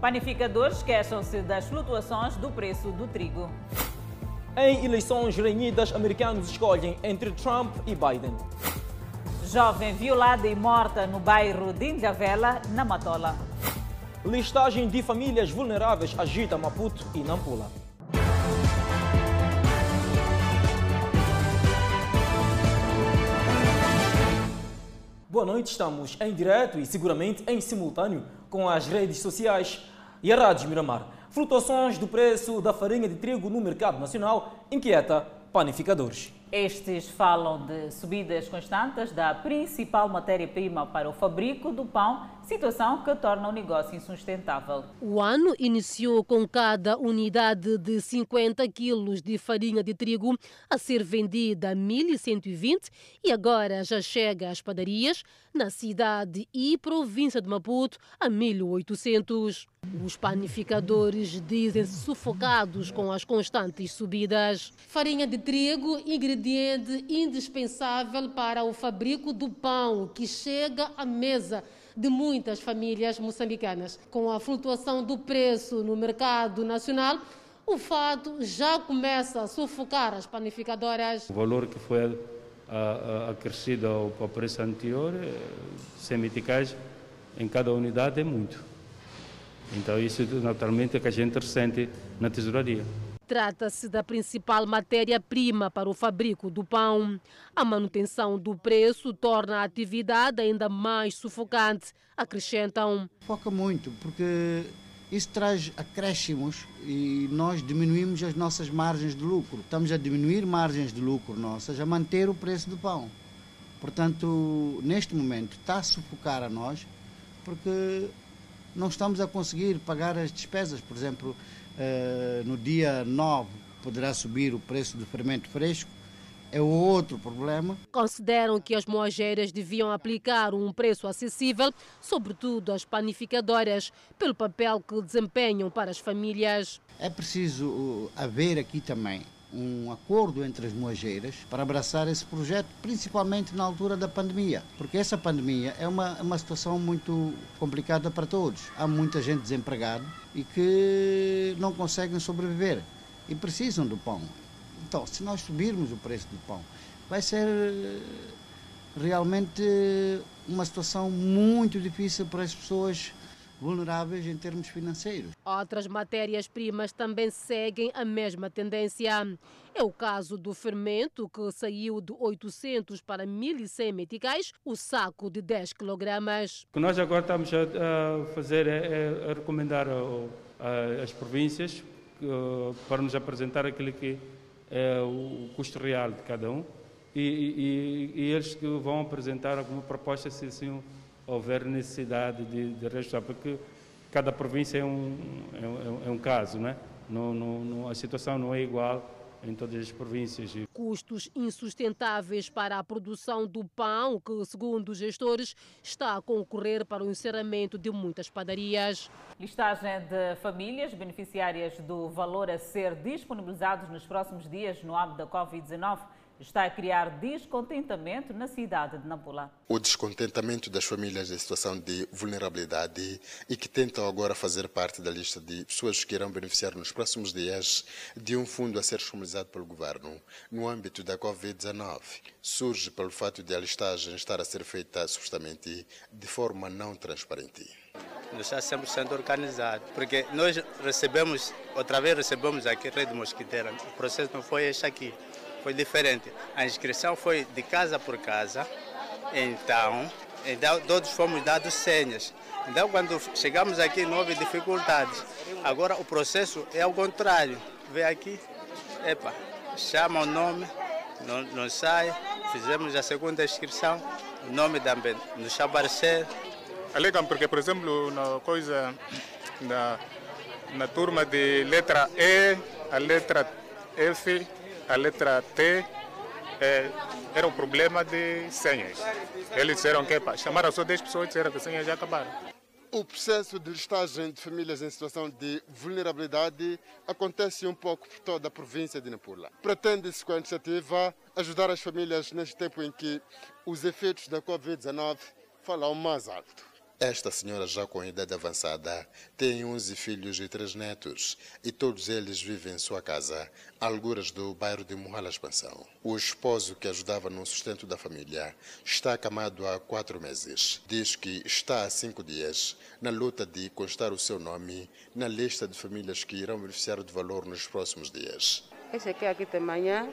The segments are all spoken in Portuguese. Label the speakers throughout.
Speaker 1: Panificadores queixam-se das flutuações do preço do trigo.
Speaker 2: Em eleições renhidas, americanos escolhem entre Trump e Biden.
Speaker 1: Jovem violada e morta no bairro de Ilhavela, na Matola.
Speaker 2: Listagem de famílias vulneráveis agita Maputo e Nampula. Boa noite, estamos em direto e seguramente em simultâneo com as redes sociais e a Rádio Miramar. Flutuações do preço da farinha de trigo no mercado nacional inquieta panificadores.
Speaker 1: Estes falam de subidas constantes da principal matéria-prima para o fabrico do pão, situação que torna o negócio insustentável.
Speaker 3: O ano iniciou com cada unidade de 50 quilos de farinha de trigo a ser vendida a 1.120 e agora já chega às padarias na cidade e província de Maputo a 1.800. Os panificadores dizem-se sufocados com as constantes subidas. Farinha de trigo, ingrediente indispensável para o fabrico do pão que chega à mesa de muitas famílias moçambicanas. Com a flutuação do preço no mercado nacional, o fato já começa a sufocar as panificadoras.
Speaker 4: O valor que foi acrescido ao preço anterior, sem meticais, em cada unidade é muito. Então isso naturalmente é que a gente ressente na tesouraria.
Speaker 3: Trata-se da principal matéria-prima para o fabrico do pão. A manutenção do preço torna a atividade ainda mais sufocante, acrescentam.
Speaker 5: Foca muito, porque isso traz acréscimos e nós diminuímos as nossas margens de lucro. Estamos a diminuir margens de lucro nossas, a manter o preço do pão. Portanto, neste momento, está a sufocar a nós, porque não estamos a conseguir pagar as despesas. Por exemplo, eh, no dia 9 poderá subir o preço do fermento fresco, é outro problema.
Speaker 3: Consideram que as moageiras deviam aplicar um preço acessível, sobretudo às panificadoras, pelo papel que desempenham para as famílias.
Speaker 5: É preciso uh, haver aqui também um acordo entre as moageiras para abraçar esse projeto, principalmente na altura da pandemia, porque essa pandemia é uma, uma situação muito complicada para todos. Há muita gente desempregada e que não conseguem sobreviver e precisam do pão. Então, se nós subirmos o preço do pão, vai ser eh, realmente uma situação muito difícil para as pessoas vulneráveis em termos financeiros.
Speaker 3: Outras matérias-primas também seguem a mesma tendência. É o caso do fermento, que saiu de 800 para 1.100 meticais, o saco de 10 kg.
Speaker 4: O que nós agora estamos a fazer é, é recomendar às províncias para nos apresentar aquilo que é o custo real de cada um e, e, e eles que vão apresentar alguma proposta se assim houver necessidade de, de reajustar, porque cada província é um, é um, é um caso, né? não, não, não, a situação não é igual em todas as províncias.
Speaker 3: Custos insustentáveis para a produção do pão, que, segundo os gestores, está a concorrer para o encerramento de muitas padarias.
Speaker 1: Listagem de famílias beneficiárias do valor a ser disponibilizados nos próximos dias no âmbito da Covid-19 está a criar descontentamento na cidade de Nampula.
Speaker 6: O descontentamento das famílias em situação de vulnerabilidade e que tentam agora fazer parte da lista de pessoas que irão beneficiar nos próximos dias de um fundo a ser disponibilizado pelo governo no âmbito da Covid-19 surge pelo fato de a listagem estar a ser feita supostamente de forma não transparente
Speaker 7: não está sempre sendo organizado. Porque nós recebemos, outra vez recebemos aqui Rede Mosquiteira, o processo não foi este aqui foi diferente. A inscrição foi de casa por casa, então, então todos fomos dados senhas. Então, quando chegamos aqui, não houve dificuldades. Agora, o processo é ao contrário. Vê aqui, epa, chama o nome, não, não sai. Fizemos a segunda inscrição, o nome também nos aparecer.
Speaker 8: Alegam porque, por exemplo, na coisa, na, na turma de letra E, a letra F, a letra T é, era um problema de senhas. Eles disseram que chamaram só 10 pessoas e disseram que as senhas já acabaram.
Speaker 6: O processo de listagem de famílias em situação de vulnerabilidade acontece um pouco por toda a província de Nampula. Pretende-se com a iniciativa ajudar as famílias neste tempo em que os efeitos da Covid-19 falam mais alto. Esta senhora, já com idade avançada, tem 11 filhos e 3 netos e todos eles vivem em sua casa, alguras do bairro de Muhala Expansão. O esposo que ajudava no sustento da família está acamado há quatro meses. Diz que está há cinco dias na luta de constar o seu nome na lista de famílias que irão beneficiar do valor nos próximos dias.
Speaker 9: Esse aqui, aqui de manhã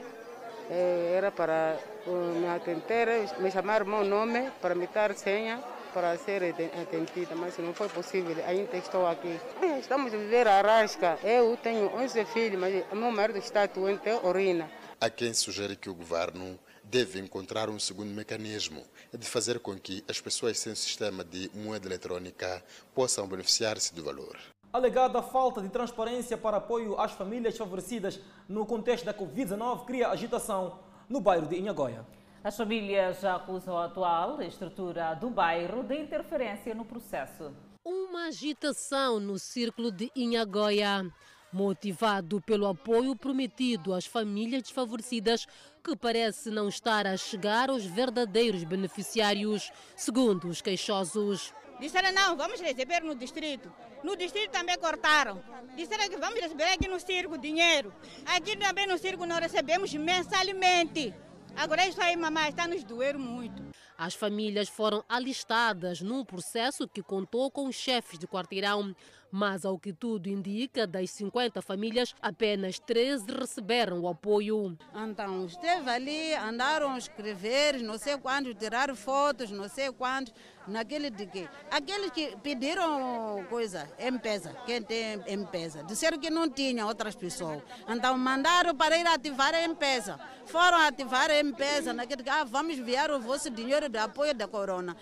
Speaker 9: eh, era para me atender, me chamar meu nome, para me dar senha para ser atendida, mas não foi possível, ainda estou aqui. Estamos a viver a rasca. Eu tenho 11 filhos, mas meu marido está doente, urina.
Speaker 6: Há quem sugere que o governo deve encontrar um segundo mecanismo de fazer com que as pessoas sem sistema de moeda eletrônica possam beneficiar-se do valor.
Speaker 2: Alegada falta de transparência para apoio às famílias favorecidas no contexto da Covid-19 cria agitação no bairro de Inhagoia.
Speaker 1: As famílias acusam a atual estrutura do bairro de interferência no processo.
Speaker 3: Uma agitação no círculo de Inhagoia, motivado pelo apoio prometido às famílias desfavorecidas que parece não estar a chegar aos verdadeiros beneficiários, segundo os queixosos.
Speaker 10: Disseram não, vamos receber no distrito. No distrito também cortaram. Disseram que vamos receber aqui no circo dinheiro. Aqui também no circo nós recebemos mensalmente. Agora isso aí, mamãe, está nos doer muito.
Speaker 3: As famílias foram alistadas num processo que contou com os chefes de quarteirão, mas ao que tudo indica, das 50 famílias, apenas 13 receberam o apoio.
Speaker 11: Então, esteve ali, andaram a escrever, não sei quantos, tirar fotos, não sei quantos, naquele de quê? Aqueles que pediram coisa, M-Pesa, quem tem M-Pesa, disseram que não tinha outras pessoas. Então, mandaram para ir ativar a M-Pesa. Foram ativar a M-Pesa, naquele que, ah, vamos enviar o vosso dinheiro de apoio da corona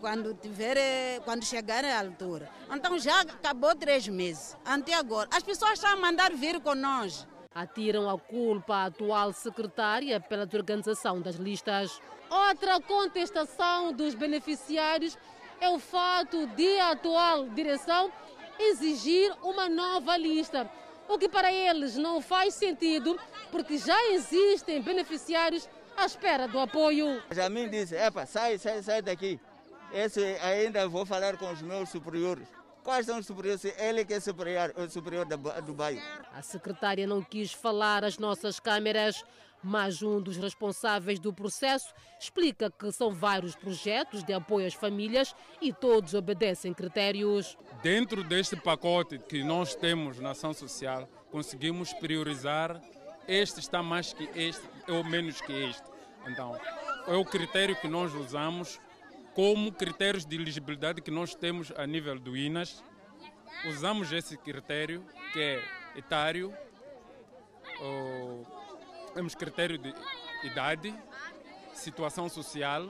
Speaker 11: quando tiver, quando chegar à altura. Então já acabou três meses, até agora. As pessoas estão a mandar vir com nós.
Speaker 3: Atiram a culpa à atual secretária pela desorganização das listas. Outra contestação dos beneficiários é o fato de a atual direção exigir uma nova lista, o que para eles não faz sentido, porque já existem beneficiários à espera do apoio.
Speaker 12: Jamin disse, epa, sai, sai, sai daqui. Esse ainda vou falar com os meus superiores. Quais são os superiores? Ele que é superior, o superior do bairro.
Speaker 3: A secretária não quis falar às nossas câmeras, mas um dos responsáveis do processo explica que são vários projetos de apoio às famílias e todos obedecem critérios.
Speaker 4: Dentro deste pacote que nós temos na ação social, conseguimos priorizar este está mais que este ou menos que este. Então, é o critério que nós usamos como critérios de elegibilidade que nós temos a nível do INAS. Usamos esse critério que é etário, temos critério de idade, situação social,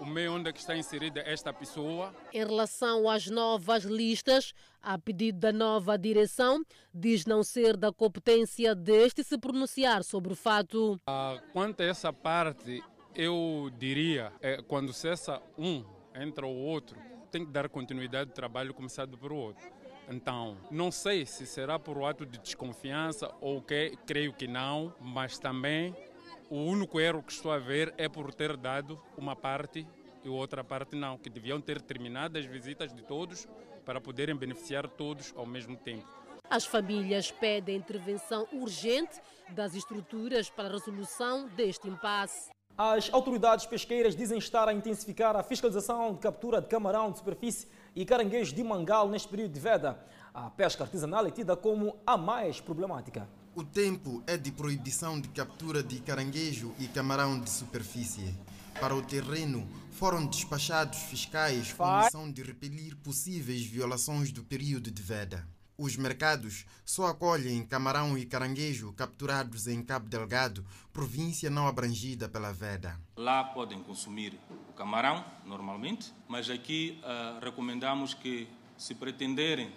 Speaker 4: o meio onde é que está inserida esta pessoa.
Speaker 3: Em relação às novas listas, a pedido da nova direção, diz não ser da competência deste se pronunciar sobre o fato.
Speaker 4: Ah, quanto a essa parte, eu diria, é, quando cessa um, entra o outro, tem que dar continuidade ao trabalho começado por outro. Então, não sei se será por ato de desconfiança ou que, creio que não, mas também o único erro que estou a ver é por ter dado uma parte e outra parte não, que deviam ter terminado as visitas de todos para poderem beneficiar todos ao mesmo tempo.
Speaker 3: As famílias pedem intervenção urgente das estruturas para a resolução deste impasse.
Speaker 2: As autoridades pesqueiras dizem estar a intensificar a fiscalização de captura de camarão de superfície e caranguejos de mangal neste período de veda. A pesca artesanal é tida como a mais problemática.
Speaker 13: O tempo é de proibição de captura de caranguejo e camarão de superfície. Para o terreno, foram despachados fiscais com a missão de repelir possíveis violações do período de veda. Os mercados só acolhem camarão e caranguejo capturados em Cabo Delgado, província não abrangida pela veda.
Speaker 14: Lá podem consumir o camarão, normalmente, mas aqui uh, recomendamos que, se pretenderem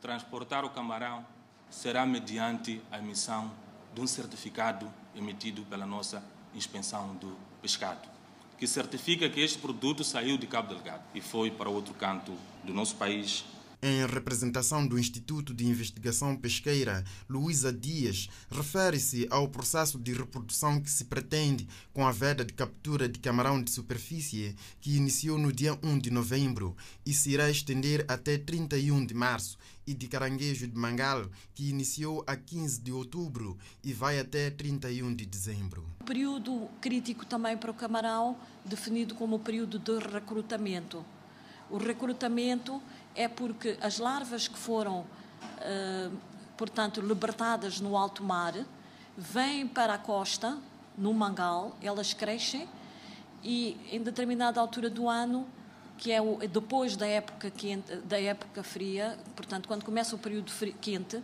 Speaker 14: transportar o camarão, será mediante a emissão de um certificado emitido pela nossa inspeção do pescado, que certifica que este produto saiu de Cabo Delgado e foi para outro canto do nosso país
Speaker 13: Em representação do Instituto de Investigação Pesqueira, Luísa Dias refere-se ao processo de reprodução que se pretende com a veda de captura de camarão de superfície, que iniciou no dia 1 de novembro e se irá estender até 31 de março, e de caranguejo de mangal, que iniciou a 15 de outubro e vai até 31 de dezembro.
Speaker 15: Período crítico também para o camarão, definido como período de recrutamento. O recrutamento é porque as larvas que foram, eh, portanto, libertadas no alto mar vêm para a costa, no mangal, elas crescem e em determinada altura do ano que é o, depois da época quente, da época fria, portanto, quando começa o período quente,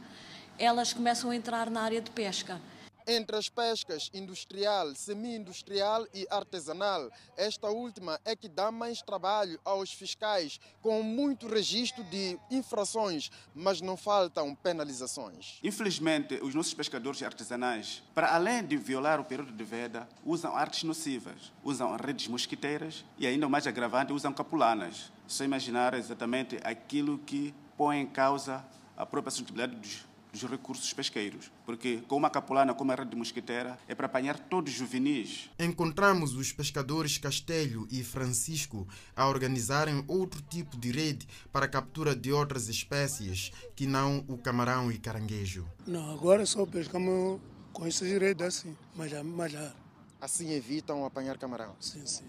Speaker 15: elas começam a entrar na área de pesca.
Speaker 13: Entre as pescas industrial, semi-industrial e artesanal, esta última é que dá mais trabalho aos fiscais, com muito registro de infrações, mas não faltam penalizações.
Speaker 16: Infelizmente, os nossos pescadores artesanais, para além de violar o período de veda, usam artes nocivas, usam redes mosquiteiras e, ainda mais agravante, usam capulanas. Só imaginar exatamente aquilo que põe em causa a própria sustentabilidade dos dos recursos pesqueiros, porque com uma capulana como a rede mosquiteira é para apanhar todos os juvenis.
Speaker 13: Encontramos os pescadores Castelho e Francisco a organizarem outro tipo de rede para a captura de outras espécies que não o camarão e caranguejo.
Speaker 17: Não, agora só pescamos com essas redes assim, malhar, malhar.
Speaker 13: Assim evitam apanhar camarão?
Speaker 17: Sim, sim.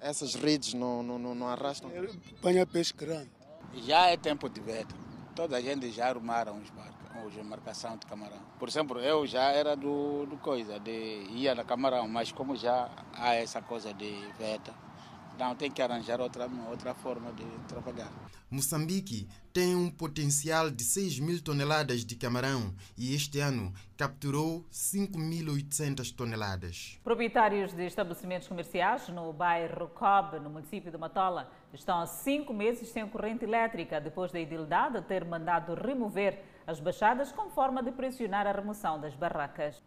Speaker 13: Essas redes não, não, não, não arrastam?
Speaker 17: Apanha peixe grande.
Speaker 18: Já é tempo de veda. Toda a gente já arrumaram os barcos hoje marcação de camarão. Por exemplo, eu já era do, do coisa, de ia na camarão, mas como já há essa coisa de veta, não tem que arranjar outra, outra forma de trabalhar.
Speaker 13: Moçambique tem um potencial de 6 mil toneladas de camarão e este ano capturou 5.800 toneladas.
Speaker 1: Proprietários de estabelecimentos comerciais no bairro Cobb, no município de Matola, estão há cinco meses sem corrente elétrica depois da idilidade ter mandado remover as baixadas como forma de pressionar a remoção das barracas.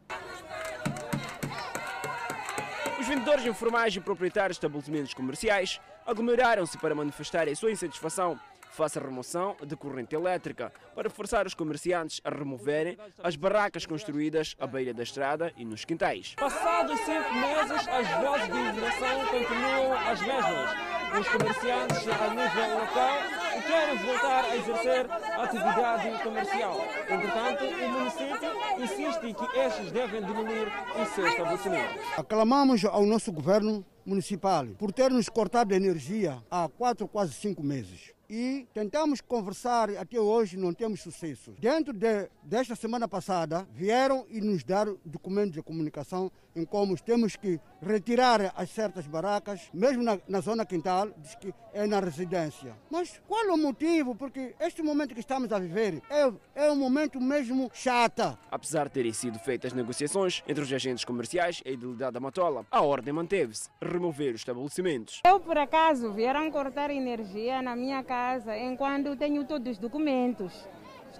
Speaker 19: Os vendedores informais e proprietários de estabelecimentos comerciais aglomeraram-se para manifestar a sua insatisfação face à remoção de corrente elétrica, para forçar os comerciantes a removerem as barracas construídas à beira da estrada e nos quintais.
Speaker 2: Passados cinco meses, as vozes de indignação continuam as mesmas. Os comerciantes a nível local querem voltar a exercer atividade comercial. Entretanto, o município insiste que estes devem diminuir os seus estabelecimentos.
Speaker 20: Aclamamos ao nosso governo municipal por ter nos cortado a energia há quatro, quase cinco meses e tentamos conversar até hoje não temos sucesso. Dentro de, desta semana passada vieram e nos dar documentos de comunicação em como temos que retirar as certas barracas, mesmo na, na zona quintal, diz que é na residência. Mas qual o motivo? Porque este momento que estamos a viver é, é um momento mesmo chata.
Speaker 19: Apesar de terem sido feitas negociações entre os agentes comerciais e a idilidade da Matola, a ordem manteve-se, remover os estabelecimentos.
Speaker 21: Eu, por acaso, vieram cortar energia na minha casa casa enquanto tenho todos os documentos.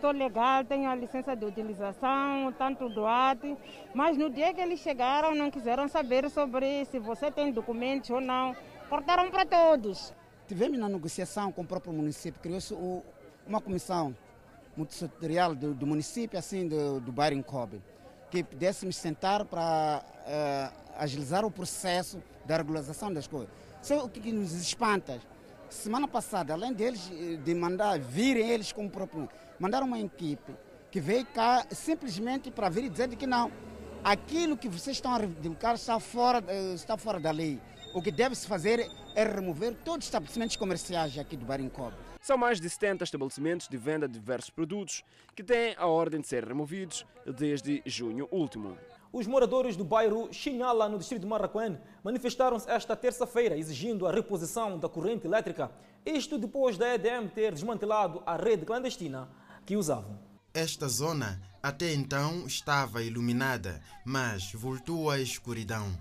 Speaker 21: Estou legal, tenho a licença de utilização, tanto do mas no dia que eles chegaram não quiseram saber sobre se você tem documentos ou não. Cortaram para todos.
Speaker 22: Tivemos na negociação com o próprio município, criou-se uma comissão multissetorial do, do, município, assim, do, do bairro Incobe, que pudéssemos sentar para uh, agilizar o processo da regularização das coisas. Só o que nos espanta Semana passada, além deles eh, de mandar virem eles como próprio, mandaram uma equipe que veio cá simplesmente para vir e dizer que não, aquilo que vocês estão a reivindicar está fora, eh, está fora da lei. O que deve-se fazer é remover todos os estabelecimentos comerciais aqui do Barincob.
Speaker 19: São mais de 70 estabelecimentos de venda de diversos produtos que têm a ordem de ser removidos desde junho último.
Speaker 2: Os moradores do bairro Xinhala, no distrito de Marraquém, manifestaram-se esta terça-feira exigindo a reposição da corrente elétrica, isto depois da EDM ter desmantelado a rede clandestina que usavam.
Speaker 13: Esta zona até então estava iluminada, mas voltou à escuridão.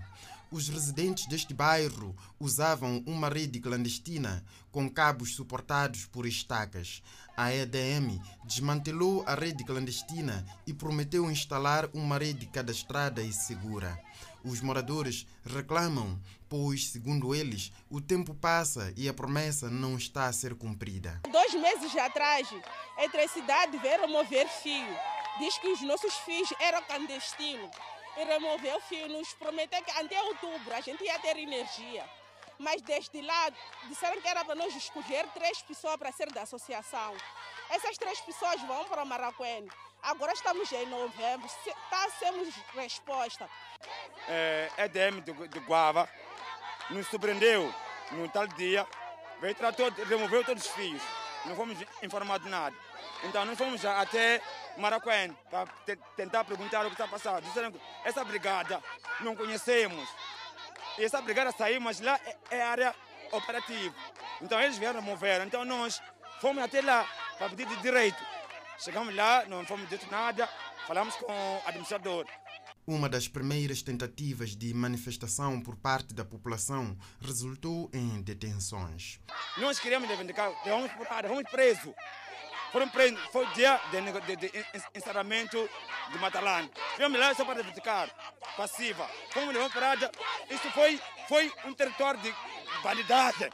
Speaker 13: Os residentes deste bairro usavam uma rede clandestina com cabos suportados por estacas. A EDM desmantelou a rede clandestina e prometeu instalar uma rede cadastrada e segura. Os moradores reclamam, pois, segundo eles, o tempo passa e a promessa não está a ser cumprida.
Speaker 23: Dois meses atrás, a eletricidade veio remover fio. Diz que os nossos fios eram clandestinos. E removeu fio, nos prometeu que até outubro a gente ia ter energia. Mas desde lá disseram que era para nós escolher três pessoas para ser da associação. Essas três pessoas vão para Maracuene. Agora estamos em novembro, está sendo resposta.
Speaker 24: É, EDM de, de Guava nos surpreendeu num tal dia, veio tratou, removeu todos os fios. Não fomos informados de nada. Então nós fomos até Maracuene para tentar perguntar o que está passando. Disseram que essa brigada não conhecemos. E essa brigada saiu, mas lá é, é área operativa. Então eles vieram remover. Então nós fomos até lá para pedir de direito. Chegamos lá, não fomos dito nada, falamos com o administrador.
Speaker 13: Uma das primeiras tentativas de manifestação por parte da população resultou em detenções.
Speaker 24: Nós queríamos reivindicar, fomos fomos presos. Foram presos, foi o dia de, de, de encerramento de Matalã. Fomos lá só para reivindicar, passiva. Fomos levar parada, isso foi, foi um território de validade.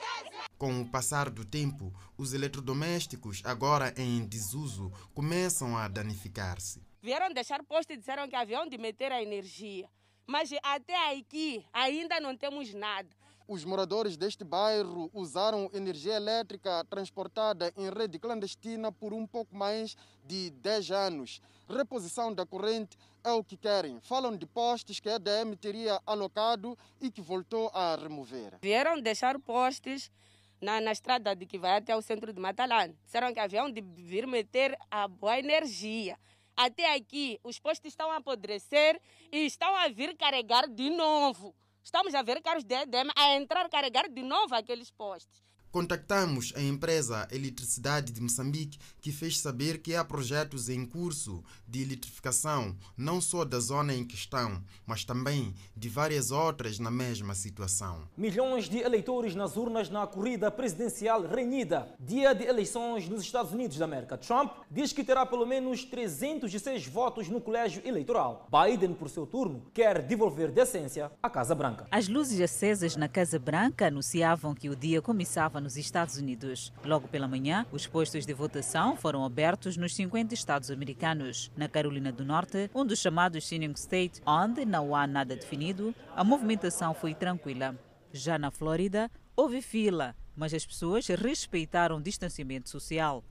Speaker 13: Com o passar do tempo, os eletrodomésticos, agora em desuso, começam a danificar-se.
Speaker 23: Vieram deixar posto e disseram que haviam de meter a energia. Mas até aqui ainda não temos nada.
Speaker 25: Os moradores deste bairro usaram energia elétrica transportada em rede clandestina por um pouco mais de 10 anos. Reposição da corrente é o que querem. Falam de postes que a EDM teria alocado e que voltou a remover.
Speaker 23: Vieram deixar postes na, na estrada de que vai até o centro de Matalã. Disseram que haviam de vir meter a boa energia. Até aqui, os postes estão a apodrecer e estão a vir carregar de novo. Estamos a ver carros de EDM a entrar carregar de novo aqueles postes.
Speaker 13: Contactamos a empresa Eletricidade de Moçambique, que fez saber que há projetos em curso de eletrificação, não só da zona em questão, mas também de várias outras na mesma situação.
Speaker 2: Milhões de eleitores nas urnas na corrida presidencial renhida. Dia de eleições nos Estados Unidos da América. Trump diz que terá pelo menos 306 votos no colégio eleitoral. Biden, por seu turno, quer devolver decência à Casa Branca.
Speaker 1: As luzes acesas na Casa Branca anunciavam que o dia começava nos Estados Unidos. Logo pela manhã, os postos de votação foram abertos nos 50 estados americanos. Na Carolina do Norte, um dos chamados Swing State, onde não há nada definido, a movimentação foi tranquila. Já na Flórida, houve fila, mas as pessoas respeitaram o distanciamento social.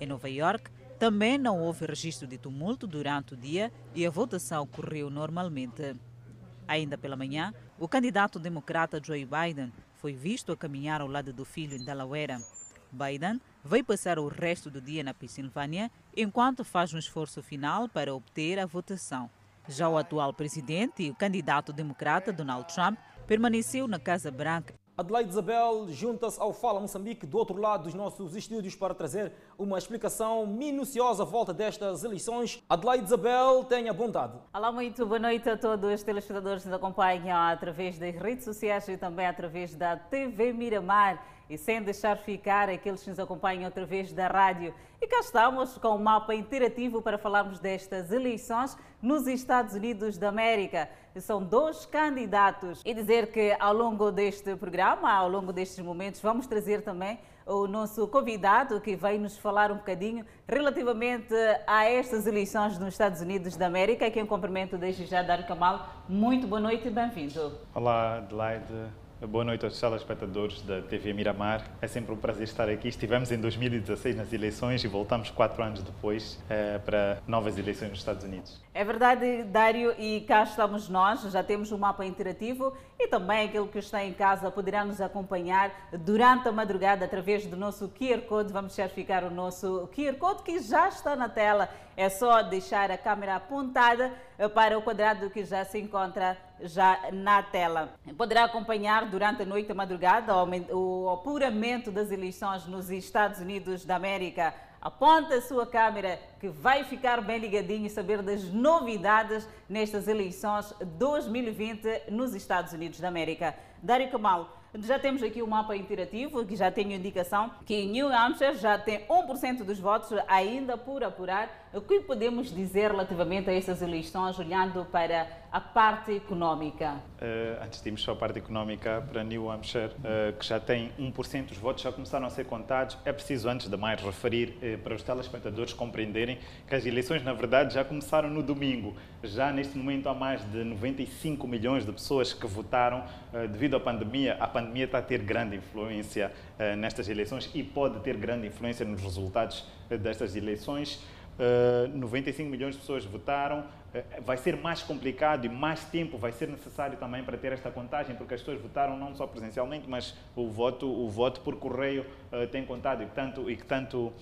Speaker 1: Em Nova York, também não houve registro de tumulto durante o dia e a votação ocorreu normalmente. Ainda pela manhã, o candidato democrata Joe Biden foi visto a caminhar ao lado do filho em Delaware. Biden vai passar o resto do dia na Pensilvânia enquanto faz um esforço final para obter a votação. Já o atual presidente e o candidato democrata Donald Trump permaneceu na Casa Branca
Speaker 2: Adelaide Isabel junta-se ao Fala Moçambique do outro lado dos nossos estúdios para trazer uma explicação minuciosa à volta destas eleições. Adelaide Isabel, tenha bondade.
Speaker 1: Olá, muito boa noite a todos os telespectadores que nos acompanham através das redes sociais e também através da TV Miramar e sem deixar ficar aqueles que nos acompanham através da rádio. E cá estamos com um mapa interativo para falarmos destas eleições nos Estados Unidos da América. São dois candidatos. E dizer que ao longo deste programa, ao longo destes momentos, vamos trazer também o nosso convidado que vai nos falar um bocadinho relativamente a estas eleições nos Estados Unidos da América, quem cumprimento desde já, Dário Kamal. Muito boa noite e bem-vindo.
Speaker 26: Olá, Adelaide. Boa noite aos telespectadores da TV Miramar. É sempre um prazer estar aqui. Estivemos em 2016 nas eleições e voltamos quatro anos depois eh, para novas eleições nos Estados Unidos.
Speaker 1: É verdade, Dário, e cá estamos nós. Já temos um mapa interativo e também aquele que está em casa poderá nos acompanhar durante a madrugada através do nosso QR Code. Vamos deixar ficar o nosso QR Code que já está na tela. É só deixar a câmera apontada para o quadrado que já se encontra já na tela. Poderá acompanhar durante a noite a madrugada o apuramento das eleições nos Estados Unidos da América. Aponta a sua câmera que vai ficar bem ligadinho e saber das novidades nestas eleições 2020 nos Estados Unidos da América. Dário Kamal, Já temos aqui o mapa interativo que já tem indicação que New Hampshire já tem 1% dos votos ainda por apurar. O que podemos dizer relativamente a essas eleições, olhando para a parte econômica?
Speaker 26: Uh, antes de irmos para a parte econômica, para New Hampshire, uh, que já tem 1% dos votos, já começaram a ser contados. É preciso, antes de mais, referir uh, para os telespectadores compreenderem que as eleições, na verdade, já começaram no domingo. Já neste momento há mais de 95 milhões de pessoas que votaram devido à pandemia. A pandemia está a ter grande influência nestas eleições e pode ter grande influência nos resultados destas eleições. 95 milhões de pessoas votaram, vai ser mais complicado e mais tempo vai ser necessário também para ter esta contagem, porque as pessoas votaram não só presencialmente, mas o voto, o voto por correio tem contado e tanto, e que tanto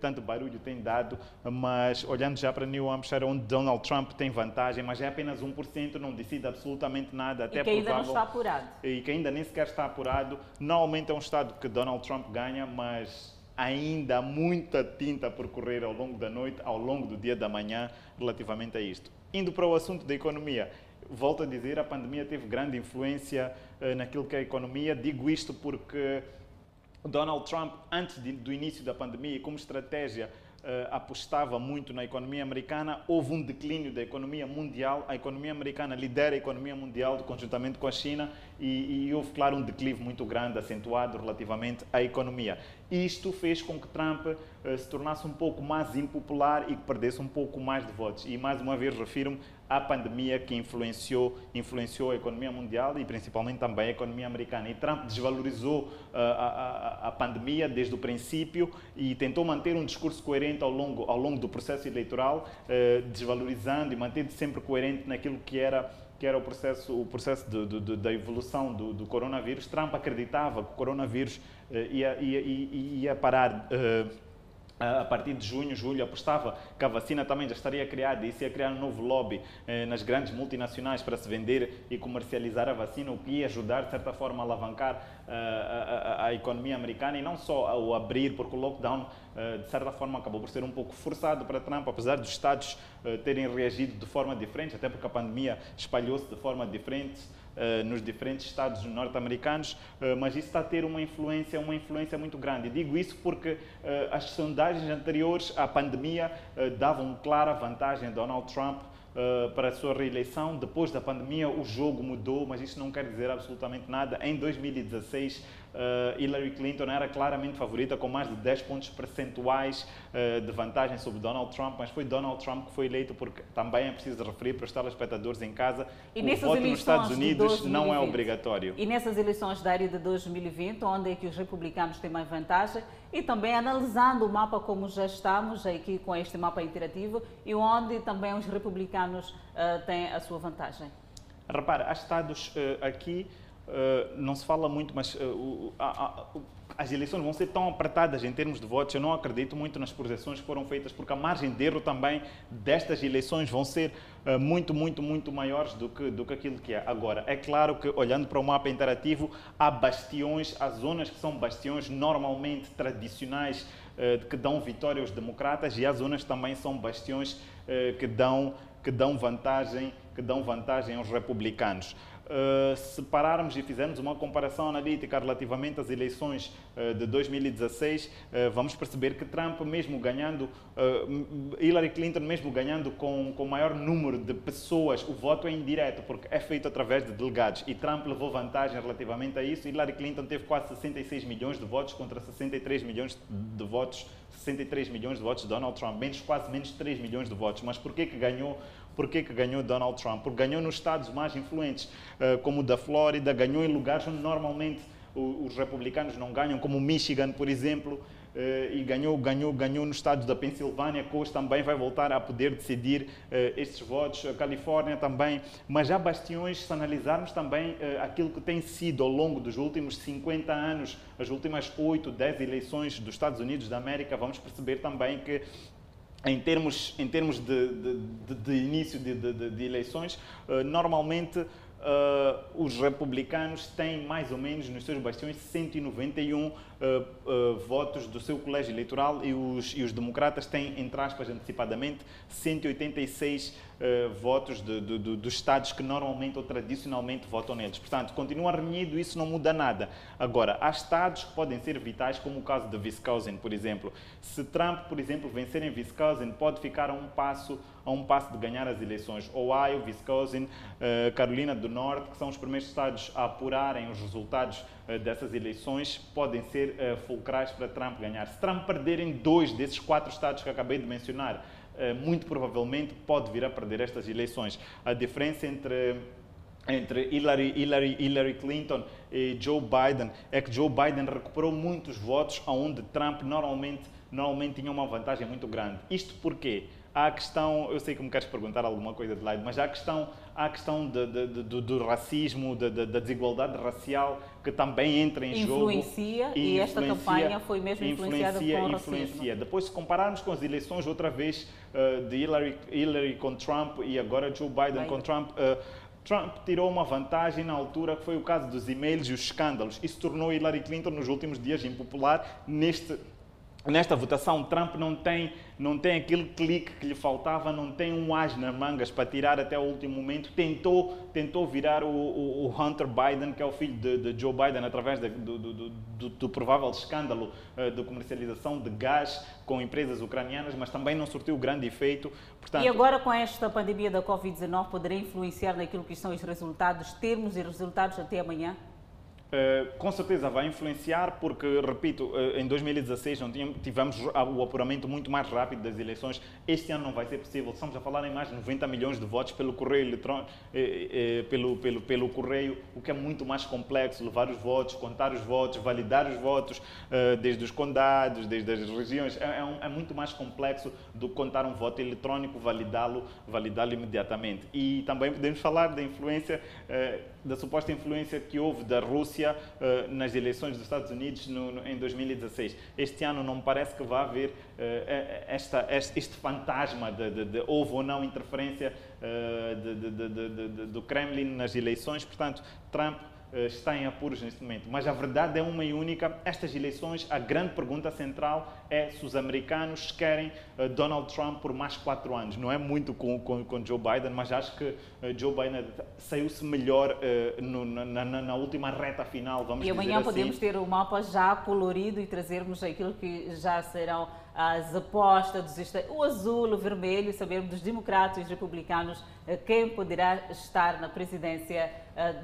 Speaker 26: tanto barulho tem dado, mas olhando já para New Hampshire, onde Donald Trump tem vantagem, mas é apenas 1%, não decide absolutamente nada.
Speaker 1: Até e que ainda provável, não está apurado.
Speaker 26: E que ainda nem sequer está apurado. Normalmente é um estado que Donald Trump ganha, mas ainda muita tinta por correr ao longo da noite, ao longo do dia da manhã, relativamente a isto. Indo para o assunto da economia, volto a dizer, a pandemia teve grande influência uh, naquilo que é a economia. Digo isto porque Donald Trump, antes de, do início da pandemia, e como estratégia, uh, apostava muito na economia americana, houve um declínio da economia mundial. A economia americana lidera a economia mundial conjuntamente com a China e, e houve, claro, um declive muito grande, acentuado relativamente à economia. Isto fez com que Trump uh, se tornasse um pouco mais impopular e que perdesse um pouco mais de votos. E mais uma vez refiro-me à pandemia que influenciou, influenciou a economia mundial e principalmente também a economia americana. E Trump desvalorizou uh, a, a, a, pandemia desde o princípio e tentou manter um discurso coerente ao longo, ao longo do processo eleitoral, uh, desvalorizando e mantendo sempre coerente naquilo que era que era o processo, o processo de, de, de, da evolução do, do, coronavírus. Trump acreditava que o coronavírus uh, ia, ia, ia, parar uh, a partir de junho, julho, apostava que a vacina também já estaria criada e se ia criar um novo lobby eh, nas grandes multinacionais para se vender e comercializar a vacina, o que ia ajudar, de certa forma, a alavancar uh, a, a, economia americana e não só o abrir, porque o lockdown, uh, de certa forma, acabou por ser um pouco forçado para Trump, apesar dos Estados uh, terem reagido de forma diferente, até porque a pandemia espalhou-se de forma diferente. Uh, nos diferentes estados norte-americanos, uh, mas isso está a ter uma influência, uma influência muito grande. Digo isso porque uh, as sondagens anteriores à pandemia davam clara vantagem a Donald Trump para a sua reeleição. Depois da pandemia, o jogo mudou, mas isso não quer dizer absolutamente nada. Em 2016, uh, Hillary Clinton era claramente favorita, com mais de 10 pontos percentuais uh, de vantagem sobre Donald Trump, mas foi Donald Trump que foi eleito, porque também é preciso referir para os telespectadores em casa,
Speaker 1: e
Speaker 26: o voto nos Estados Unidos não é obrigatório.
Speaker 1: E nessas eleições da área de 2020, onde é que os republicanos têm mais vantagem, e também analisando o mapa como já estamos aqui com este mapa interativo e onde também os republicanos uh, têm a sua vantagem.
Speaker 26: Repara, há estados aqui Uh, não se fala muito, mas uh, as eleições vão ser tão apertadas em termos de votos. Eu não acredito muito nas projeções que foram feitas, porque a margem de erro também destas eleições vão ser uh, muito, muito, muito maiores do que, do que aquilo que é. Agora, é claro que, olhando para o mapa interativo, há bastiões, há zonas que são bastiões normalmente tradicionais que dão vitória aos democratas e há zonas que também são bastiões que dão, que dão vantagem que dão vantagem aos republicanos. Uh, se pararmos e fizermos uma comparação analítica relativamente às eleições uh, de 2016, uh, eh, vamos perceber que Trump, mesmo ganhando, Hillary Clinton, mesmo ganhando com, com maior número de pessoas, o voto é indireto, porque é feito através de delegados, e Trump levou vantagem relativamente a isso. Hillary Clinton teve quase 66 milhões de votos contra 63 milhões de votos 63 milhões de votos de Donald Trump, menos, quase menos 3 milhões de votos. Mas por que, ganhou por que, ganhou Donald Trump? Porque ganhou nos estados mais influentes, eh, como o da Flórida, ganhou em lugares onde normalmente os republicanos não ganham, como Michigan, por exemplo, eh, e ganhou, ganhou, ganhou nos estados da Pensilvânia, hoje também vai voltar a poder decidir eh, estes votos, a Califórnia também, mas há bastiões, se analisarmos também aquilo que tem sido ao longo dos últimos 50 anos, as últimas 8, 10 eleições dos Estados Unidos da América, vamos perceber também que em termos, em termos de, de, de, de início de, eleições, uh, normalmente uh, os republicanos têm mais ou menos nos seus bastiões 191 uh, votos do seu colégio eleitoral e os, e os democratas têm, entre aspas, antecipadamente 186 uh, votos de, de, de, dos estados que normalmente ou tradicionalmente votam neles. Portanto, continua renhido, isso não muda nada. Agora, há estados que podem ser vitais, como o caso de Wisconsin, por exemplo. Se Trump, por exemplo, vencer em Wisconsin, pode ficar a um passo a um passo de ganhar as eleições. Ohio, Wisconsin, uh, Carolina do Norte, que são os primeiros estados a apurarem os resultados uh, dessas eleições, podem ser uh, fulcrais para Trump ganhar. Se Trump perder em dois desses quatro estados que acabei de mencionar, muito provavelmente pode vir a perder estas eleições. A diferença entre entre Hillary, Hillary, Hillary Clinton e Joe Biden é que Joe Biden recuperou muitos votos onde Trump normalmente, normalmente tinha uma vantagem muito grande. Isto porquê? Há a questão, eu sei que me queres perguntar alguma coisa de lado, mas há a questão, há a questão de, de, de, do, do, racismo, da desigualdade racial que também entra em
Speaker 1: influencia,
Speaker 26: jogo.
Speaker 1: E, esta campanha foi mesmo influenciada
Speaker 26: influencia,
Speaker 1: o
Speaker 26: influencia.
Speaker 1: racismo.
Speaker 26: Depois, se compararmos com as eleições outra vez uh, de Hillary, Hillary com Trump e agora Joe Biden Biden. com Trump, uh, Trump tirou uma vantagem na altura, que foi o caso dos e-mails e os escândalos. Isso tornou Hillary Clinton, nos últimos dias, impopular neste nesta votação, Trump não tem, não tem aquele clique que lhe faltava, não tem um as nas mangas para tirar até o último momento. Tentou, tentou virar o, o, o Hunter Biden, que é o filho de, de Joe Biden, através de, do, do, do, do, provável escândalo uh, de comercialização de gás com empresas ucranianas, mas também não surtiu grande efeito.
Speaker 1: Portanto, e agora, com esta pandemia da Covid-19, poderia influenciar naquilo que são os resultados, termos e resultados até amanhã?
Speaker 26: Uh, com certeza vai influenciar, porque, repito, uh, em 2016 não tínhamos, tivemos o apuramento muito mais rápido das eleições. Este ano não vai ser possível. Estamos a falar em mais de 90 milhões de votos pelo correio eletrônico, uh, pelo, pelo, pelo correio, o que é muito mais complexo. Levar os votos, contar os votos, validar os votos, desde os condados, desde as regiões. É, é, um, é, muito mais complexo do que contar um voto eletrônico, validá-lo validá imediatamente. E também podemos falar da influência, da suposta influência que houve da Rússia uh, nas eleições dos Estados Unidos no, no, em 2016. Este ano não me parece que vá haver uh, esta, este, este, fantasma de, de, de, houve ou não interferência uh, do Kremlin nas eleições. Portanto, Trump está em apuros neste momento. Mas a verdade é uma e única: estas eleições, a grande pergunta central é se os americanos querem eh, Donald Trump por mais quatro anos. Não é muito com, com, com Joe Biden, mas acho que eh, Joe Biden saiu-se melhor uh, no, na, na, na, última reta final. Vamos
Speaker 1: e amanhã
Speaker 26: assim.
Speaker 1: podemos ter o mapa já colorido e trazermos aquilo que já serão as apostas, o azul, o vermelho, sabermos dos democratas e republicanos quem poderá estar na presidência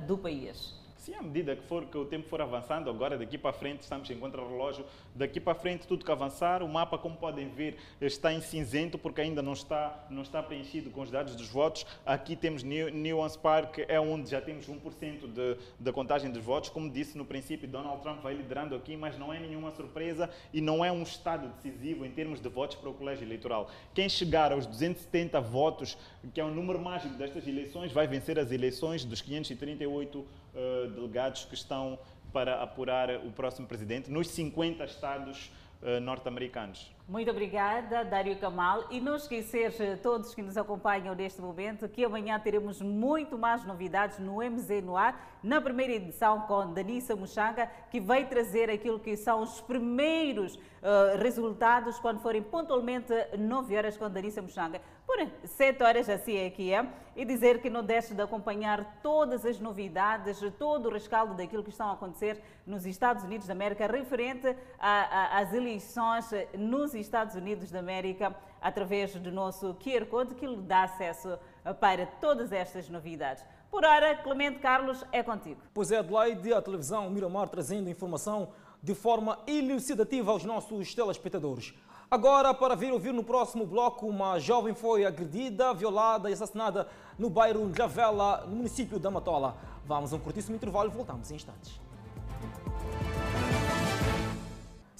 Speaker 1: do país.
Speaker 26: Sim, à medida que, for, que o tempo for avançando, agora daqui para frente estamos em contra-relógio, daqui para frente tudo que avançar, o mapa, como podem ver, está em cinzento porque ainda não está, não está preenchido com os dados dos votos. Aqui temos Nuance Park, é onde já temos 1% de, da contagem dos votos. Como disse no princípio, Donald Trump vai liderando aqui, mas não é nenhuma surpresa e não é um estado decisivo em termos de votos para o colégio eleitoral. Quem chegar aos 270 votos, que é o número mágico destas eleições, vai vencer as eleições dos 538 uh, delegados que estão para apurar o próximo presidente nos 50 estados uh, norte-americanos.
Speaker 1: Muito obrigada, Dário Kamal. E não esquecer, eh, todos que nos acompanham neste momento, que amanhã teremos muito mais novidades no MZ no ar, na primeira edição com Danissa Muxanga, que vai trazer aquilo que são os primeiros uh, resultados quando forem pontualmente 9 horas com Danissa Muxanga. Por 7 horas assim é que é. E dizer que não deixe de acompanhar todas as novidades, todo o rescaldo daquilo que estão a acontecer nos Estados Unidos da América, referente às eleições nos Estados Unidos da América através do nosso QR Code que lhe dá acesso para todas estas novidades. Por hora, Clemente Carlos, é contigo.
Speaker 2: Pois é, Adelaide, a televisão Miramar trazendo informação de forma elucidativa aos nossos telespectadores. Agora, para vir ouvir no próximo bloco, uma jovem foi agredida, violada e assassinada no bairro Javela, no município da Matola. Vamos a um curtíssimo intervalo e voltamos em instantes.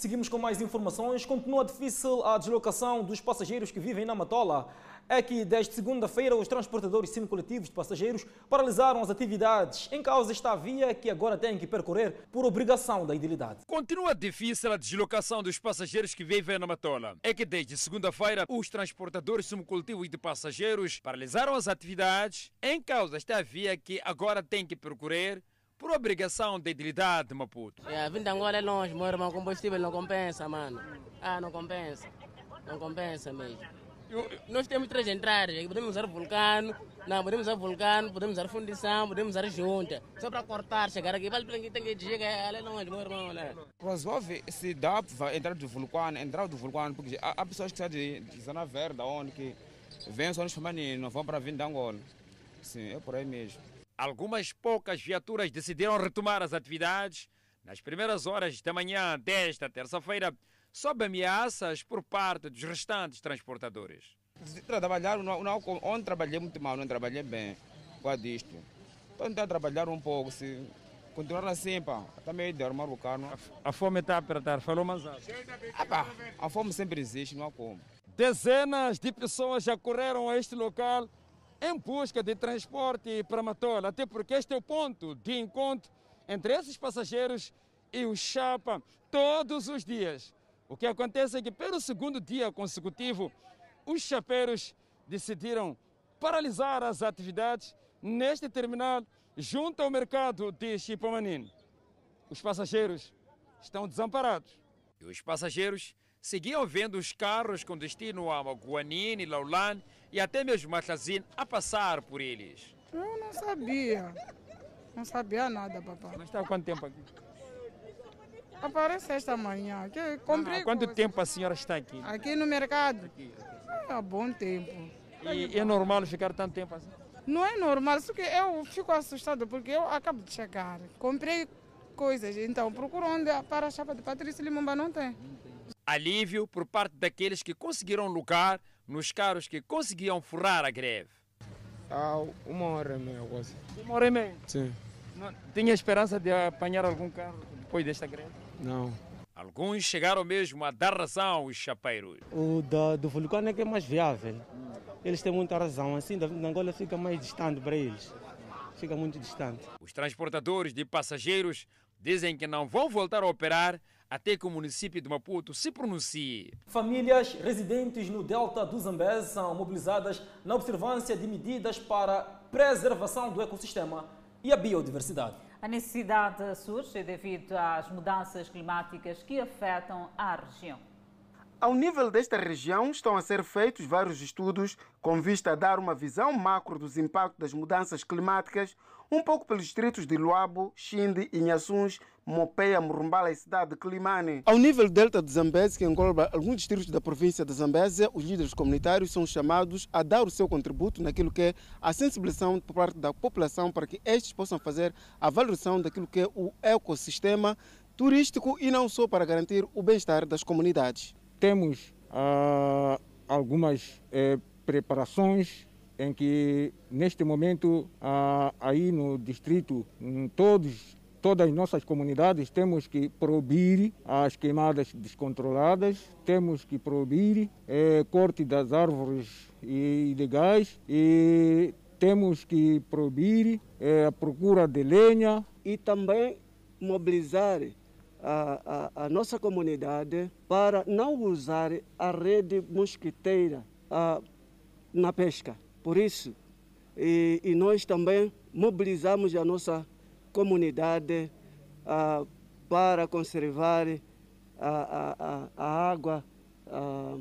Speaker 2: Seguimos com mais informações. Continua difícil a deslocação dos passageiros que vivem na Matola. É que desde segunda-feira os transportadores semicoletivos de passageiros paralisaram as atividades. Em causa está a via que agora têm que percorrer por obrigação da idilidade.
Speaker 27: Continua difícil a deslocação dos passageiros que vivem na Matola. É que desde segunda-feira os transportadores semicoletivos de passageiros paralisaram as atividades. Em causa está a via que agora têm que percorrer por obrigação de idilidade de Maputo.
Speaker 28: É, vindo de Angola é longe, meu irmão, combustível não compensa, mano. Ah, não compensa. Não compensa mesmo. Nós temos três entradas. Podemos usar vulcano, não, podemos usar vulcano, podemos usar fundição, podemos usar junta. Só para cortar, chegar aqui. Vale tem que chegar ali não, meu irmão.
Speaker 29: Resolve se dá para entrar do vulcano, entrar do vulcano, porque há, há pessoas que saem de, de Zona Verde, onde que vêm só nos femininos, vão para vir de Angola. Sim, é por aí mesmo.
Speaker 27: Algumas poucas viaturas decidiram retomar as atividades. Nas primeiras horas da manhã desta terça-feira, sob ameaças por parte dos restantes transportadores.
Speaker 29: Trabalhar, não, não, onde trabalhei muito mal, não trabalhei bem com a disto. Estou tentando trabalhar um pouco, se continuar assim, pá, também de arrumar o carro.
Speaker 27: A fome está a apertar, falou mais alto.
Speaker 29: Ah, pá, a fome sempre existe, não há como.
Speaker 27: Dezenas de pessoas já correram a este local em busca de transporte para Matola, até porque este é o ponto de encontro entre esses passageiros e o Chapa todos os dias. O que acontece é que, pelo segundo dia consecutivo, os chapeiros decidiram paralisar as atividades neste terminal junto ao mercado de Chipamanine. Os passageiros estão desamparados. E os passageiros seguiam vendo os carros com destino a Maguanine, Laulan e até mesmo Matazine a passar por eles.
Speaker 30: Eu não sabia. Não sabia nada, papai.
Speaker 27: Mas está há quanto tempo aqui?
Speaker 30: Aparece esta manhã. Que comprei
Speaker 27: há quanto coisa. tempo a senhora está aqui?
Speaker 30: Aqui no mercado? Aqui, aqui. Há bom tempo.
Speaker 27: E é normal ficar tanto tempo assim?
Speaker 30: Não é normal, só que eu fico assustado porque eu acabo de chegar. Comprei coisas, então procuro onde para a chapa de Patrícia Limumba não tem.
Speaker 27: Alívio por parte daqueles que conseguiram lugar nos carros que conseguiam furar a greve.
Speaker 29: Há uma hora e meia quase.
Speaker 27: Uma hora e meia?
Speaker 29: Sim.
Speaker 27: Não, tinha esperança de apanhar algum carro depois desta greve?
Speaker 29: Não.
Speaker 27: Alguns chegaram mesmo a dar razão aos chapeiros.
Speaker 31: O da, do vulcano é que é mais viável. Eles têm muita razão. Assim, da Angola fica mais distante para eles. Fica muito distante.
Speaker 27: Os transportadores de passageiros dizem que não vão voltar a operar até que o município de Maputo se pronuncie.
Speaker 2: Famílias residentes no delta do Zambeze são mobilizadas na observância de medidas para preservação do ecossistema e a biodiversidade.
Speaker 1: A necessidade surge devido às mudanças climáticas que afetam a região.
Speaker 25: Ao nível desta região, estão a ser feitos vários estudos com vista a dar uma visão macro dos impactos das mudanças climáticas, um pouco pelos distritos de Luabo, Xinde, Inhaçuns, Mopeia, Murumbala e cidade de Climane. Ao nível delta de Zambeze, que engloba alguns distritos da província de Zambeze, os líderes comunitários são chamados a dar o seu contributo naquilo que é a sensibilização por parte da população para que estes possam fazer a valorização daquilo que é o ecossistema turístico e não só para garantir o bem-estar das comunidades.
Speaker 32: Temos ah, algumas eh, preparações em que neste momento aí no distrito todos todas as nossas comunidades temos que proibir as queimadas descontroladas, temos que proibir é, corte das árvores ilegais e temos que proibir é, a procura de lenha.
Speaker 33: E também mobilizar a, a, a, nossa comunidade para não usar a rede mosquiteira a, na pesca. Por isso, e, e nós também mobilizamos a nossa comunidade ah, para conservar a, a, a água, a,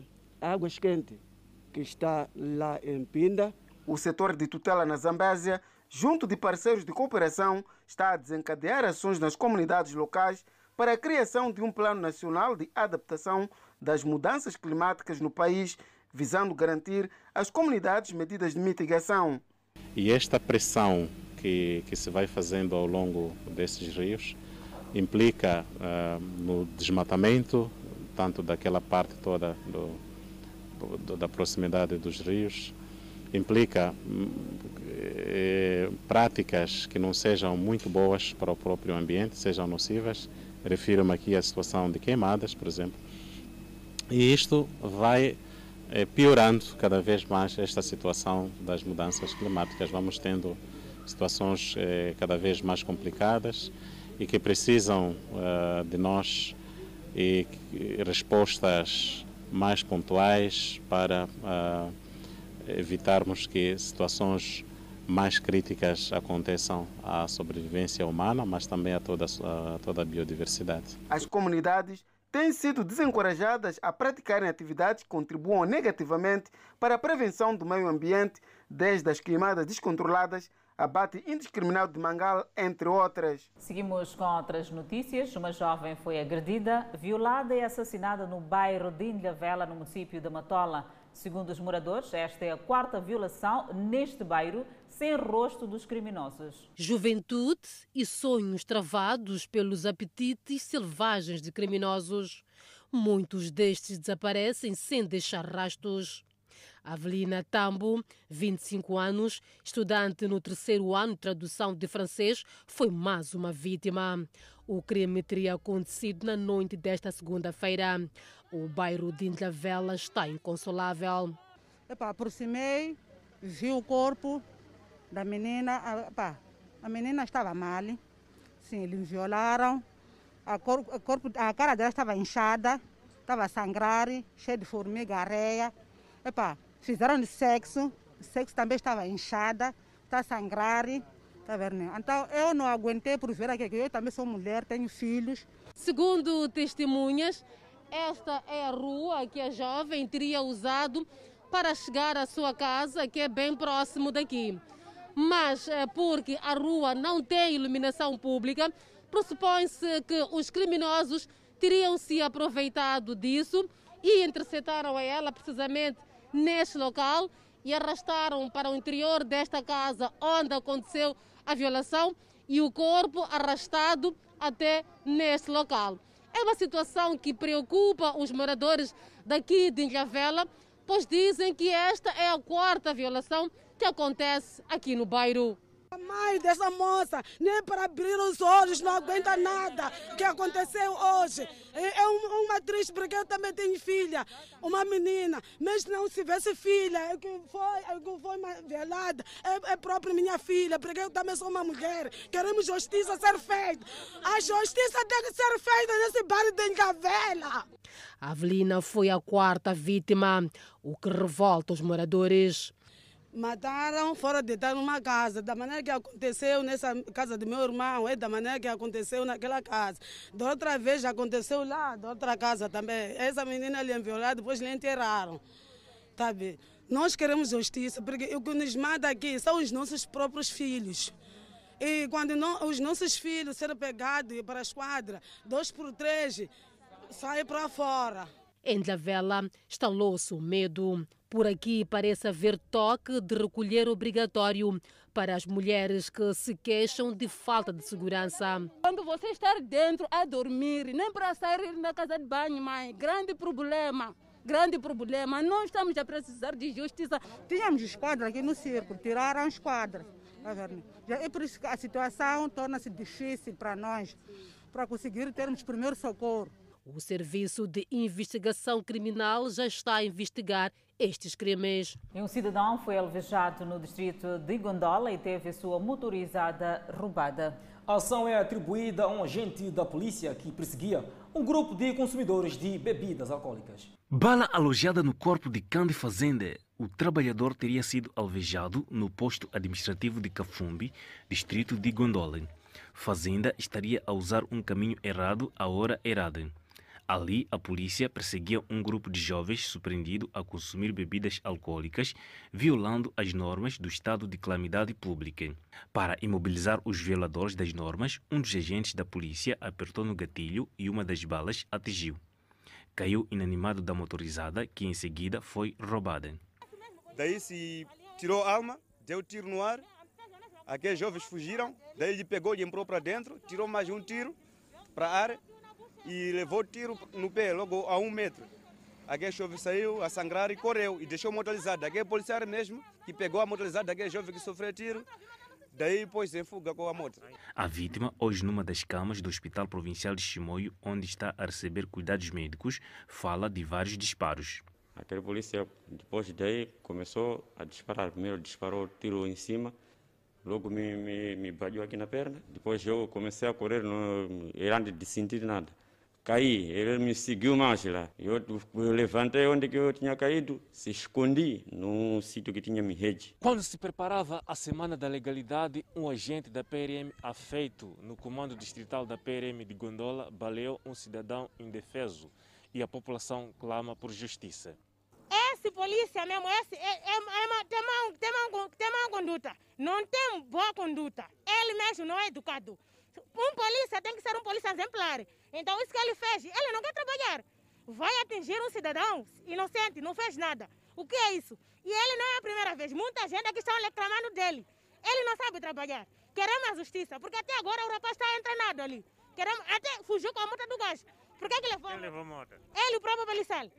Speaker 33: águas quentes que está lá em Pinda.
Speaker 25: O setor de tutela na Zambésia, junto de parceiros de cooperação, está a desencadear ações nas comunidades locais para a criação de um plano nacional de adaptação das mudanças climáticas no país, visando garantir às comunidades medidas de mitigação.
Speaker 34: E esta pressão que, que se vai fazendo ao longo desses rios implica uh, no desmatamento, tanto daquela parte toda do, do, da proximidade dos rios, implica eh, práticas que não sejam muito boas para o próprio ambiente, sejam nocivas. Refiro-me aqui à situação de queimadas, por exemplo. E isto vai piorando cada vez mais esta situação das mudanças climáticas. Vamos tendo situações eh, cada vez mais complicadas e que precisam uh, de nós e, respostas mais pontuais para evitarmos que situações mais críticas aconteçam à sobrevivência humana, mas também a toda a, toda a biodiversidade.
Speaker 25: As comunidades têm sido desencorajadas a praticarem atividades que contribuam negativamente para a prevenção do meio ambiente, desde as queimadas descontroladas abate indiscriminado de mangal, entre outras.
Speaker 1: Seguimos com outras notícias. Uma jovem foi agredida, violada e assassinada no bairro de Ilhavela, no município de Matola. Segundo os moradores, esta é a quarta violação neste bairro, sem rosto dos criminosos.
Speaker 3: Juventude e sonhos travados pelos apetites selvagens de criminosos. Muitos destes desaparecem sem deixar rastros. Avelina Tambo, 25 anos, estudante no terceiro ano de tradução de francês, foi mais uma vítima. O crime teria acontecido na noite desta segunda-feira. O bairro de Indlavela está inconsolável.
Speaker 35: Epa, aproximei, vi o corpo da menina. Epa, a menina estava mal. Sim, eles violaram. A, cor, a, corpo, a cara dela estava inchada, estava a sangrar, cheia de formiga, areia. Epa, fizeram de sexo, o sexo também estava inchada, está a sangrar. Tá vendo? Então eu não aguentei por ver aqui, eu também sou mulher, tenho filhos.
Speaker 3: Segundo testemunhas, esta é a rua que a jovem teria usado para chegar à sua casa, que é bem próximo daqui. Mas é porque a rua não tem iluminação pública, pressupõe-se que os criminosos teriam se aproveitado disso e interceptaram a ela precisamente neste local e arrastaram para o interior desta casa onde aconteceu a violação e o corpo arrastado até neste local. É uma situação que preocupa os moradores daqui de Ilhavela, pois dizem que esta é a quarta violação que acontece aqui no bairro.
Speaker 36: A mãe dessa moça, nem para abrir os olhos, não aguenta nada que aconteceu hoje. É, é uma triste, porque eu também tenho filha, uma menina. Mas não se tivesse filha, é que foi, é que foi violada, é, é própria minha filha, porque eu também sou uma mulher. Queremos justiça ser feita. A justiça tem que ser feita nesse bairro de Engavela.
Speaker 3: Avelina foi a quarta vítima, o que revolta os moradores
Speaker 36: mataram fora de estar numa casa. Da maneira que aconteceu nessa casa do meu irmão, é da maneira que aconteceu naquela casa. Da outra vez aconteceu lá, da outra casa também. Essa menina lhe violada, depois lhe enterraram. Sabe? Nós queremos justiça, porque o que nos mata aqui são os nossos próprios filhos. E quando não, os nossos filhos serem pegados para a esquadra, dois por três, saem para fora.
Speaker 3: Em Lavela, instalou-se o medo. Por aqui parece haver toque de recolher obrigatório para as mulheres que se queixam de falta de segurança.
Speaker 37: Quando você está dentro a dormir, nem para sair na casa de banho, mãe, grande problema. Grande problema. Nós estamos a precisar de justiça. Tínhamos esquadra aqui no circo, tiraram a esquadra. É por isso que a situação torna-se difícil para nós, para conseguir termos primeiro socorro.
Speaker 3: O Serviço de Investigação Criminal já está a investigar estes crimes.
Speaker 1: Um cidadão foi alvejado no distrito de Gondola e teve a sua motorizada roubada.
Speaker 2: A ação é atribuída a um agente da polícia que perseguia um grupo de consumidores de bebidas alcoólicas.
Speaker 34: Bala alojada no corpo de Cande Fazenda. O trabalhador teria sido alvejado no posto administrativo de Cafumbi, distrito de Gondola. Fazenda estaria a usar um caminho errado à hora errada. Ali, a polícia perseguia um grupo de jovens surpreendido a consumir bebidas alcoólicas, violando as normas do estado de calamidade pública. Para imobilizar os violadores das normas, um dos agentes da polícia apertou no gatilho e uma das balas atingiu. Caiu inanimado da motorizada, que em seguida foi roubada.
Speaker 16: Daí se tirou a alma, deu tiro no ar, aqueles jovens fugiram, daí ele pegou e entrou para dentro, tirou mais um tiro para a área e levou tiro no pé, logo a um metro. Aquele jovem saiu a sangrar e correu e deixou motorizado. Aquele policial mesmo que pegou a motorizada daquele jovem que sofreu tiro, daí pôs em fuga com a moto.
Speaker 34: A vítima, hoje numa das camas do Hospital Provincial de Chimoio, onde está a receber cuidados médicos, fala de vários disparos.
Speaker 38: Aquele polícia, depois daí, começou a disparar. Primeiro disparou tiro em cima, logo me, me, me aqui na perna. Depois eu comecei a correr, não, errando de sentir nada caí. Ele me seguiu mais lá. Eu, eu levantei onde que eu tinha caído, se escondi num sítio que tinha minha rede.
Speaker 39: Quando se preparava a Semana da Legalidade, um agente da PRM afeito no comando distrital da PRM de Gondola baleou um cidadão indefeso e a população clama por justiça.
Speaker 21: Esse polícia mesmo, esse, é, é, é, tem, má, tem, má, tem má conduta, não tem boa conduta. Ele mesmo não é educado. Um polícia tem que ser um polícia exemplar. Então, isso que ele fez, ele não quer trabalhar. Vai atingir um cidadão inocente, não fez nada. O que é isso? E ele não é a primeira vez. Muita gente aqui está reclamando dele. Ele não sabe trabalhar. Queremos a justiça, porque até agora o rapaz está entrenado ali. Queremos, até fugiu com a moto do gás. Por que, que levou?
Speaker 39: Quem levou a moto?
Speaker 21: Ele, o próprio policial.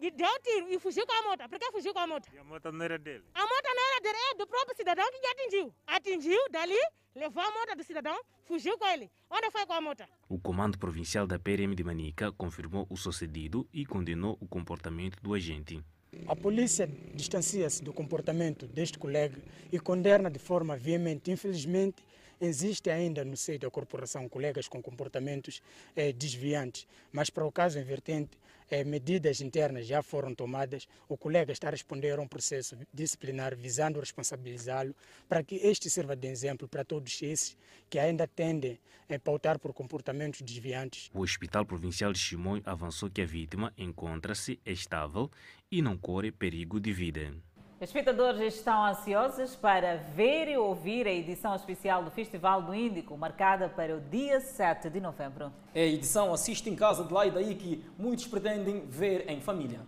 Speaker 21: E deu tiro e fugiu com a moto. Por que fugiu com a moto?
Speaker 39: E a moto não era dele?
Speaker 21: A moto não era dele, é do próprio cidadão que atingiu. Atingiu dali, levou a moto do cidadão, fugiu com ele. Onde foi com a moto?
Speaker 39: O Comando Provincial da PRM de Manica confirmou o sucedido e condenou o comportamento do agente.
Speaker 40: A polícia distancia-se do comportamento deste colega e condena de forma veemente. Infelizmente, existe ainda no seio da corporação colegas com comportamentos eh, desviantes, mas para o caso invertente, eh, medidas internas já foram tomadas. O colega está a responder a um processo disciplinar visando responsabilizá-lo para que este sirva de exemplo para todos esses que ainda tendem a pautar por comportamentos desviantes.
Speaker 39: O Hospital Provincial de Chimoi avançou que a vítima encontra-se estável e não corre perigo de vida.
Speaker 1: Espectadores estão ansiosos para ver e ouvir a edição especial do Festival do Índico, marcada para o dia 7 de novembro.
Speaker 2: É a edição Assiste em Casa de lá e daí que muitos pretendem ver em família.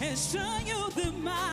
Speaker 41: Estranho demais.